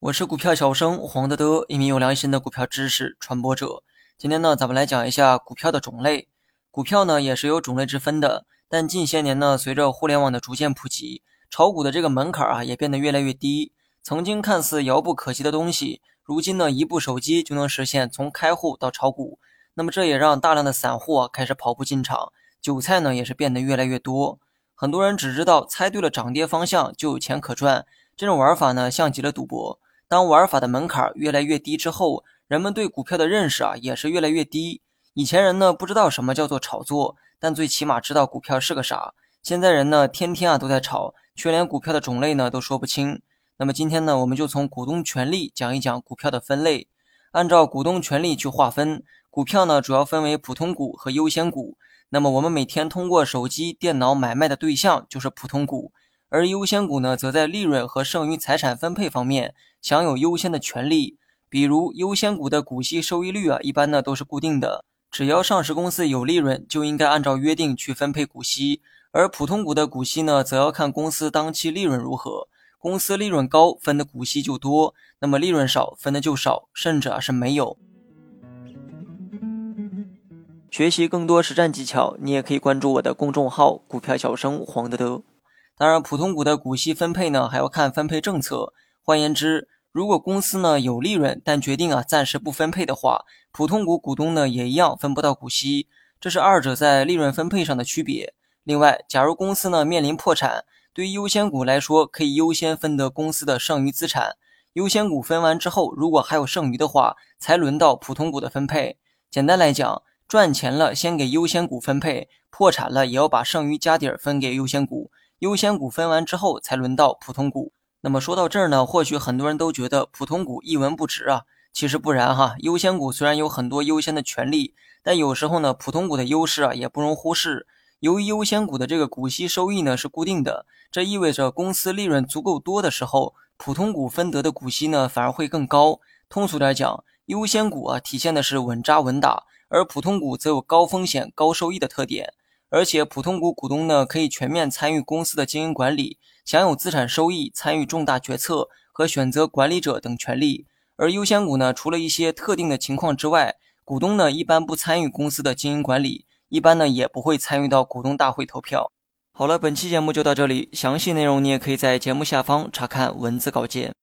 我是股票小生黄德德，一名有良心的股票知识传播者。今天呢，咱们来讲一下股票的种类。股票呢也是有种类之分的，但近些年呢，随着互联网的逐渐普及，炒股的这个门槛啊也变得越来越低。曾经看似遥不可及的东西，如今呢一部手机就能实现从开户到炒股。那么这也让大量的散户啊开始跑步进场，韭菜呢也是变得越来越多。很多人只知道猜对了涨跌方向就有钱可赚，这种玩法呢像极了赌博。当玩法的门槛越来越低之后，人们对股票的认识啊也是越来越低。以前人呢不知道什么叫做炒作，但最起码知道股票是个啥。现在人呢天天啊都在炒，却连股票的种类呢都说不清。那么今天呢我们就从股东权利讲一讲股票的分类。按照股东权利去划分，股票呢主要分为普通股和优先股。那么我们每天通过手机、电脑买卖的对象就是普通股。而优先股呢，则在利润和剩余财产分配方面享有优先的权利。比如，优先股的股息收益率啊，一般呢都是固定的，只要上市公司有利润，就应该按照约定去分配股息。而普通股的股息呢，则要看公司当期利润如何，公司利润高，分的股息就多；那么利润少，分的就少，甚至啊是没有。学习更多实战技巧，你也可以关注我的公众号“股票小生黄德德”。当然，普通股的股息分配呢，还要看分配政策。换言之，如果公司呢有利润，但决定啊暂时不分配的话，普通股股东呢也一样分不到股息。这是二者在利润分配上的区别。另外，假如公司呢面临破产，对于优先股来说，可以优先分得公司的剩余资产。优先股分完之后，如果还有剩余的话，才轮到普通股的分配。简单来讲，赚钱了先给优先股分配，破产了也要把剩余家底儿分给优先股。优先股分完之后，才轮到普通股。那么说到这儿呢，或许很多人都觉得普通股一文不值啊。其实不然哈，优先股虽然有很多优先的权利，但有时候呢，普通股的优势啊也不容忽视。由于优先股的这个股息收益呢是固定的，这意味着公司利润足够多的时候，普通股分得的股息呢反而会更高。通俗点讲，优先股啊体现的是稳扎稳打，而普通股则有高风险高收益的特点。而且普通股股东呢，可以全面参与公司的经营管理，享有资产收益、参与重大决策和选择管理者等权利。而优先股呢，除了一些特定的情况之外，股东呢一般不参与公司的经营管理，一般呢也不会参与到股东大会投票。好了，本期节目就到这里，详细内容你也可以在节目下方查看文字稿件。